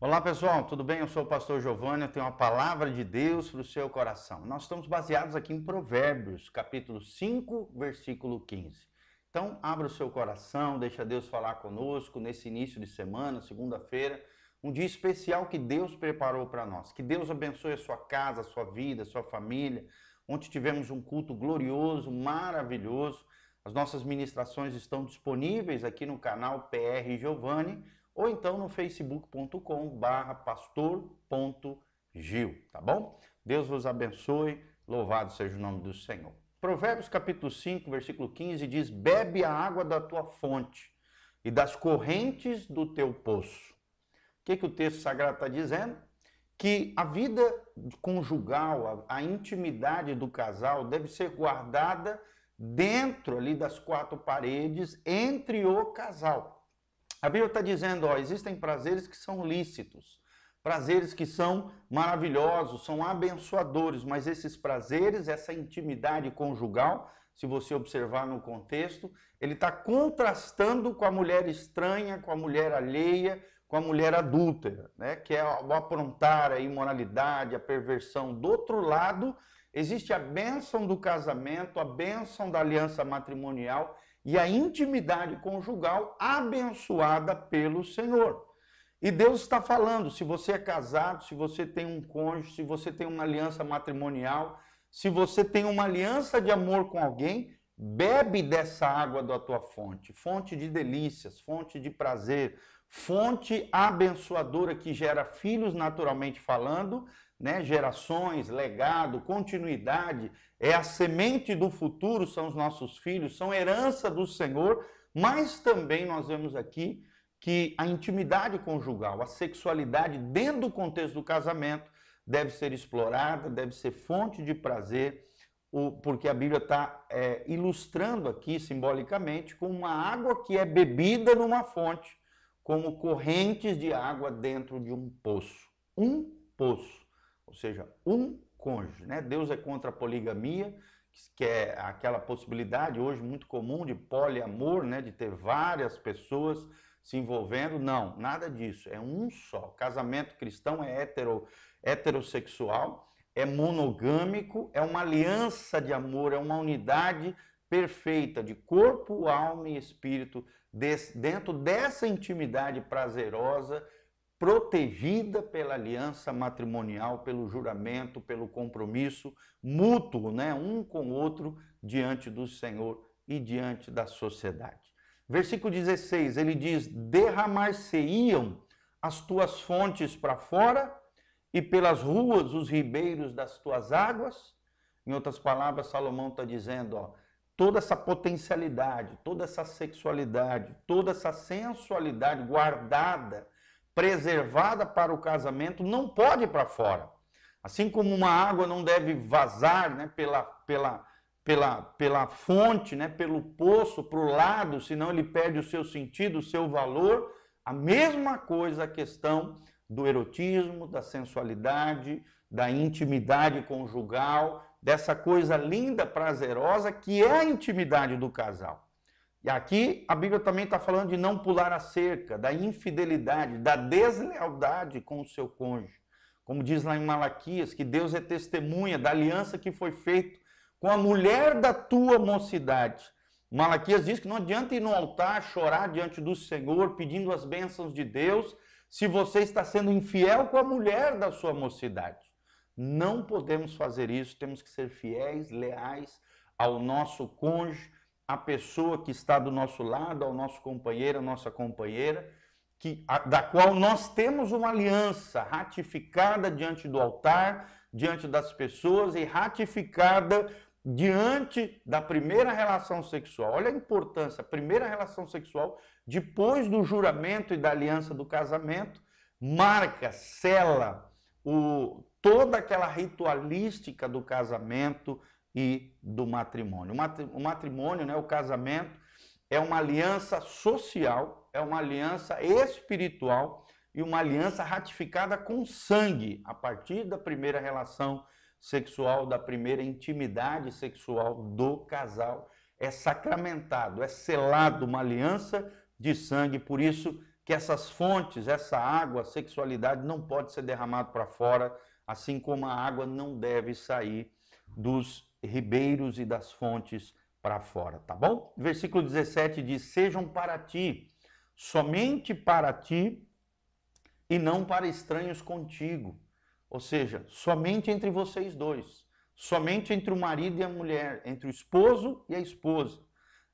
Olá pessoal, tudo bem? Eu sou o pastor Giovanni, eu tenho uma palavra de Deus para o seu coração. Nós estamos baseados aqui em Provérbios, capítulo 5, versículo 15. Então, abra o seu coração, deixa Deus falar conosco nesse início de semana, segunda-feira, um dia especial que Deus preparou para nós. Que Deus abençoe a sua casa, a sua vida, a sua família. Ontem tivemos um culto glorioso, maravilhoso. As nossas ministrações estão disponíveis aqui no canal PR Giovanni ou então no facebook.com barra pastor.gil, tá bom? Deus vos abençoe, louvado seja o nome do Senhor. Provérbios capítulo 5, versículo 15 diz, bebe a água da tua fonte e das correntes do teu poço. O que, que o texto sagrado está dizendo? Que a vida conjugal, a, a intimidade do casal deve ser guardada dentro ali das quatro paredes entre o casal. A Bíblia está dizendo, ó, existem prazeres que são lícitos, prazeres que são maravilhosos, são abençoadores, mas esses prazeres, essa intimidade conjugal, se você observar no contexto, ele está contrastando com a mulher estranha, com a mulher alheia, com a mulher adúltera, né? que é o aprontar, a imoralidade, a perversão. Do outro lado, existe a bênção do casamento, a bênção da aliança matrimonial e a intimidade conjugal abençoada pelo Senhor. E Deus está falando: se você é casado, se você tem um cônjuge, se você tem uma aliança matrimonial, se você tem uma aliança de amor com alguém, bebe dessa água da tua fonte fonte de delícias, fonte de prazer, fonte abençoadora que gera filhos naturalmente falando, né? gerações, legado, continuidade, é a semente do futuro, são os nossos filhos, são herança do Senhor, mas também nós vemos aqui que a intimidade conjugal, a sexualidade dentro do contexto do casamento deve ser explorada, deve ser fonte de prazer, porque a Bíblia está é, ilustrando aqui simbolicamente com uma água que é bebida numa fonte, como correntes de água dentro de um poço. Um poço, ou seja, um cônjuge. Né? Deus é contra a poligamia, que é aquela possibilidade hoje muito comum de poliamor, né? de ter várias pessoas se envolvendo. Não, nada disso. É um só. Casamento cristão é hetero, heterossexual, é monogâmico, é uma aliança de amor, é uma unidade perfeita de corpo, alma e espírito dentro dessa intimidade prazerosa protegida pela aliança matrimonial, pelo juramento, pelo compromisso mútuo, né, um com o outro diante do Senhor e diante da sociedade. Versículo 16, ele diz: Derramar-se-iam as tuas fontes para fora e pelas ruas os ribeiros das tuas águas. Em outras palavras, Salomão está dizendo: ó, toda essa potencialidade, toda essa sexualidade, toda essa sensualidade guardada preservada para o casamento não pode ir para fora. Assim como uma água não deve vazar né, pela, pela, pela, pela fonte, né, pelo poço, para o lado, senão ele perde o seu sentido, o seu valor. A mesma coisa a questão do erotismo, da sensualidade, da intimidade conjugal, dessa coisa linda, prazerosa que é a intimidade do casal. E aqui a Bíblia também está falando de não pular a cerca, da infidelidade, da deslealdade com o seu cônjuge. Como diz lá em Malaquias, que Deus é testemunha da aliança que foi feita com a mulher da tua mocidade. Malaquias diz que não adianta ir no altar chorar diante do Senhor pedindo as bênçãos de Deus se você está sendo infiel com a mulher da sua mocidade. Não podemos fazer isso, temos que ser fiéis, leais ao nosso cônjuge, a pessoa que está do nosso lado, ao nosso companheiro, à nossa companheira, que, a, da qual nós temos uma aliança ratificada diante do altar, diante das pessoas e ratificada diante da primeira relação sexual. Olha a importância, a primeira relação sexual, depois do juramento e da aliança do casamento, marca, sela o, toda aquela ritualística do casamento, e do matrimônio. O matrimônio, né, o casamento, é uma aliança social, é uma aliança espiritual e uma aliança ratificada com sangue, a partir da primeira relação sexual, da primeira intimidade sexual do casal. É sacramentado, é selado uma aliança de sangue, por isso que essas fontes, essa água, a sexualidade não pode ser derramado para fora, assim como a água não deve sair dos ribeiros e das fontes para fora, tá bom? Versículo 17 diz: Sejam para ti, somente para ti e não para estranhos contigo. Ou seja, somente entre vocês dois, somente entre o marido e a mulher, entre o esposo e a esposa.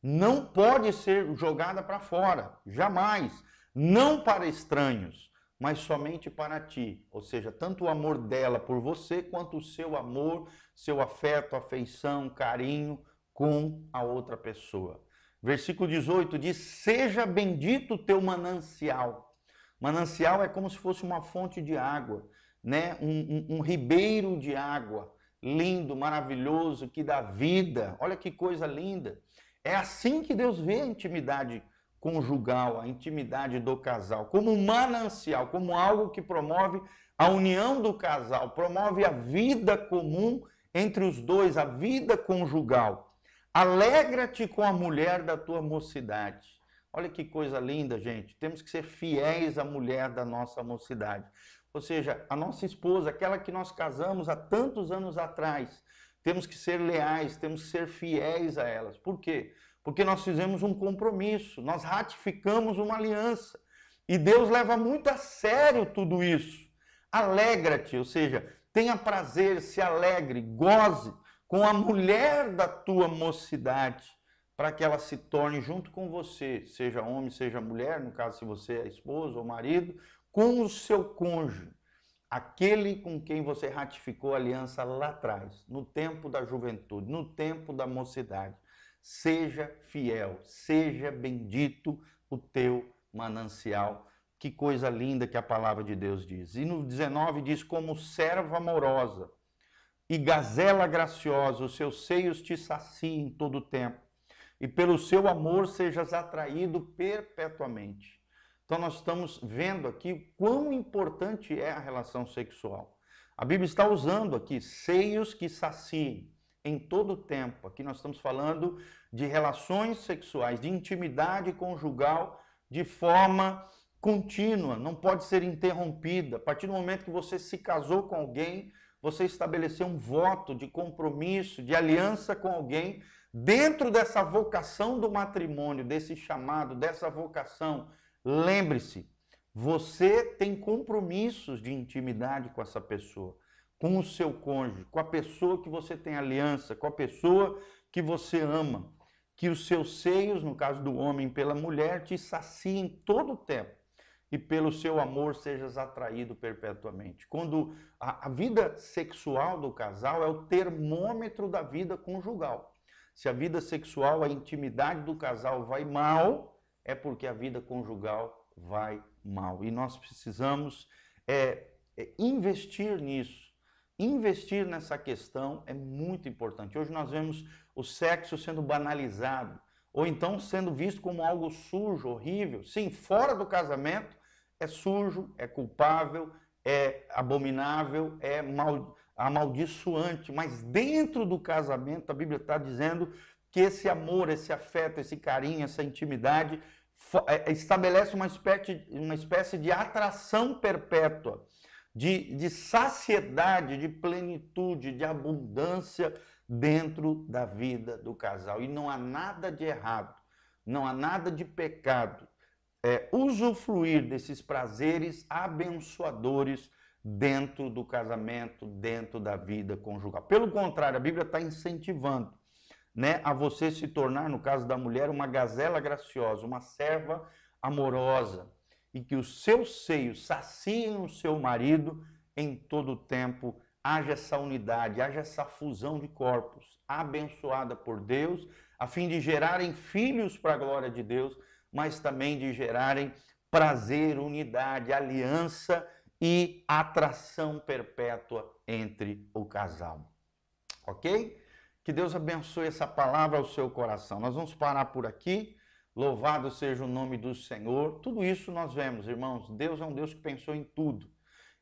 Não pode ser jogada para fora, jamais. Não para estranhos, mas somente para ti. Ou seja, tanto o amor dela por você, quanto o seu amor, seu afeto, afeição, carinho com a outra pessoa. Versículo 18 diz: Seja bendito o teu manancial. Manancial é como se fosse uma fonte de água, né? um, um, um ribeiro de água lindo, maravilhoso, que dá vida. Olha que coisa linda. É assim que Deus vê a intimidade conjugal, a intimidade do casal, como um manancial, como algo que promove a união do casal, promove a vida comum entre os dois, a vida conjugal. Alegra-te com a mulher da tua mocidade. Olha que coisa linda, gente. Temos que ser fiéis à mulher da nossa mocidade. Ou seja, a nossa esposa, aquela que nós casamos há tantos anos atrás. Temos que ser leais, temos que ser fiéis a elas. Por quê? Porque nós fizemos um compromisso, nós ratificamos uma aliança. E Deus leva muito a sério tudo isso. Alegra-te, ou seja, tenha prazer, se alegre, goze com a mulher da tua mocidade, para que ela se torne junto com você, seja homem, seja mulher, no caso se você é esposo ou marido, com o seu cônjuge, aquele com quem você ratificou a aliança lá atrás, no tempo da juventude, no tempo da mocidade. Seja fiel, seja bendito o teu manancial. Que coisa linda que a palavra de Deus diz. E no 19 diz: como serva amorosa e gazela graciosa, os seus seios te saciem todo o tempo, e pelo seu amor sejas atraído perpetuamente. Então nós estamos vendo aqui quão importante é a relação sexual. A Bíblia está usando aqui seios que saciem em todo o tempo. Aqui nós estamos falando de relações sexuais, de intimidade conjugal de forma contínua, não pode ser interrompida. A partir do momento que você se casou com alguém, você estabeleceu um voto de compromisso, de aliança com alguém, dentro dessa vocação do matrimônio, desse chamado, dessa vocação, lembre-se, você tem compromissos de intimidade com essa pessoa, com o seu cônjuge, com a pessoa que você tem aliança, com a pessoa que você ama. Que os seus seios, no caso do homem pela mulher, te saciem todo o tempo e pelo seu amor sejas atraído perpetuamente. Quando a, a, vida sexual do casal é o termômetro da vida conjugal. Se a vida sexual, a intimidade do casal vai mal, é porque a vida conjugal vai mal. E nós precisamos é, é, investir nisso. Investir nessa questão é muito importante. Hoje nós vemos o sexo sendo banalizado, ou então sendo visto como algo sujo, horrível. Sim, fora do casamento, é sujo, é culpável, é abominável, é mal, amaldiçoante, mas dentro do casamento a Bíblia está dizendo que esse amor, esse afeto, esse carinho, essa intimidade é, estabelece uma espécie, uma espécie de atração perpétua, de, de saciedade, de plenitude, de abundância dentro da vida do casal. E não há nada de errado, não há nada de pecado é, usufruir desses prazeres abençoadores dentro do casamento, dentro da vida conjugal. Pelo contrário, a Bíblia está incentivando né, a você se tornar, no caso da mulher, uma gazela graciosa, uma serva amorosa, e que os seus seios saciem o seu marido em todo o tempo. Haja essa unidade, haja essa fusão de corpos, abençoada por Deus, a fim de gerarem filhos para a glória de Deus mas também de gerarem prazer, unidade, aliança e atração perpétua entre o casal. Ok? Que Deus abençoe essa palavra ao seu coração. Nós vamos parar por aqui. Louvado seja o nome do Senhor. Tudo isso nós vemos, irmãos. Deus é um Deus que pensou em tudo.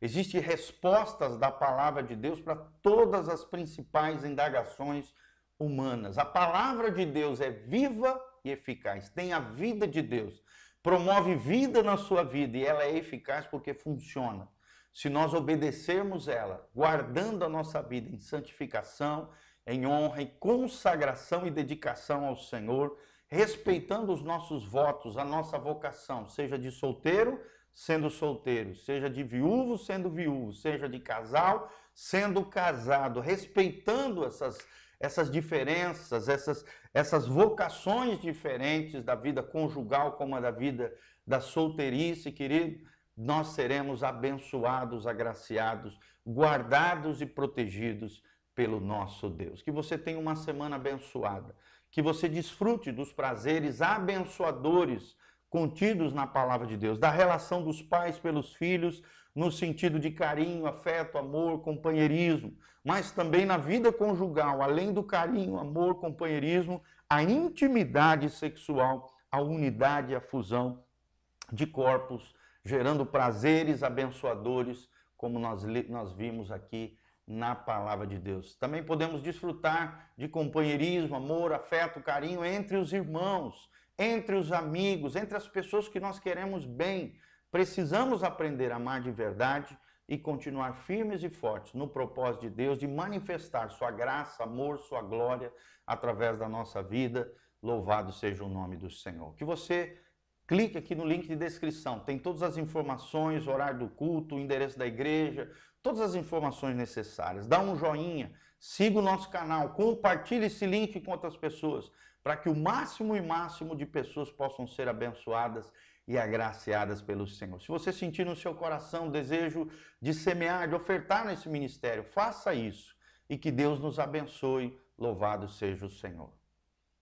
Existem respostas da palavra de Deus para todas as principais indagações humanas. A palavra de Deus é viva e eficaz, tem a vida de Deus. promove vida na sua vida e ela é eficaz porque funciona. Se nós obedecermos ela, guardando a nossa vida em santificação, em honra, em consagração e dedicação ao Senhor, respeitando os nossos votos, a nossa vocação, seja de solteiro, sendo solteiro, seja de viúvo, sendo viúvo, seja de casal, sendo casado, respeitando essas, essas diferenças, essas, essas vocações diferentes da vida conjugal como a da vida da solteirice, querido, nós seremos abençoados, agraciados, guardados e protegidos pelo nosso Deus. Que você tenha uma semana abençoada, que você desfrute dos prazeres abençoadores contidos na palavra de Deus, da relação dos pais pelos filhos, no sentido de carinho, afeto, amor, companheirismo, mas também na vida conjugal, além do carinho, amor, companheirismo, a intimidade sexual, a unidade, a fusão de corpos, gerando prazeres abençoadores, como nós, nós vimos aqui na palavra de Deus. Também podemos desfrutar de companheirismo, amor, afeto, carinho entre os irmãos, entre os amigos, entre as pessoas que nós queremos bem. Precisamos aprender a amar de verdade e continuar firmes e fortes no propósito de Deus de manifestar sua graça, amor, sua glória através da nossa vida. Louvado seja o nome do Senhor. Que você clique aqui no link de descrição, tem todas as informações, horário do culto, endereço da igreja, todas as informações necessárias. Dá um joinha, siga o nosso canal, compartilhe esse link com outras pessoas, para que o máximo e máximo de pessoas possam ser abençoadas e agraciadas pelo Senhor. Se você sentir no seu coração o desejo de semear, de ofertar nesse ministério, faça isso e que Deus nos abençoe. Louvado seja o Senhor.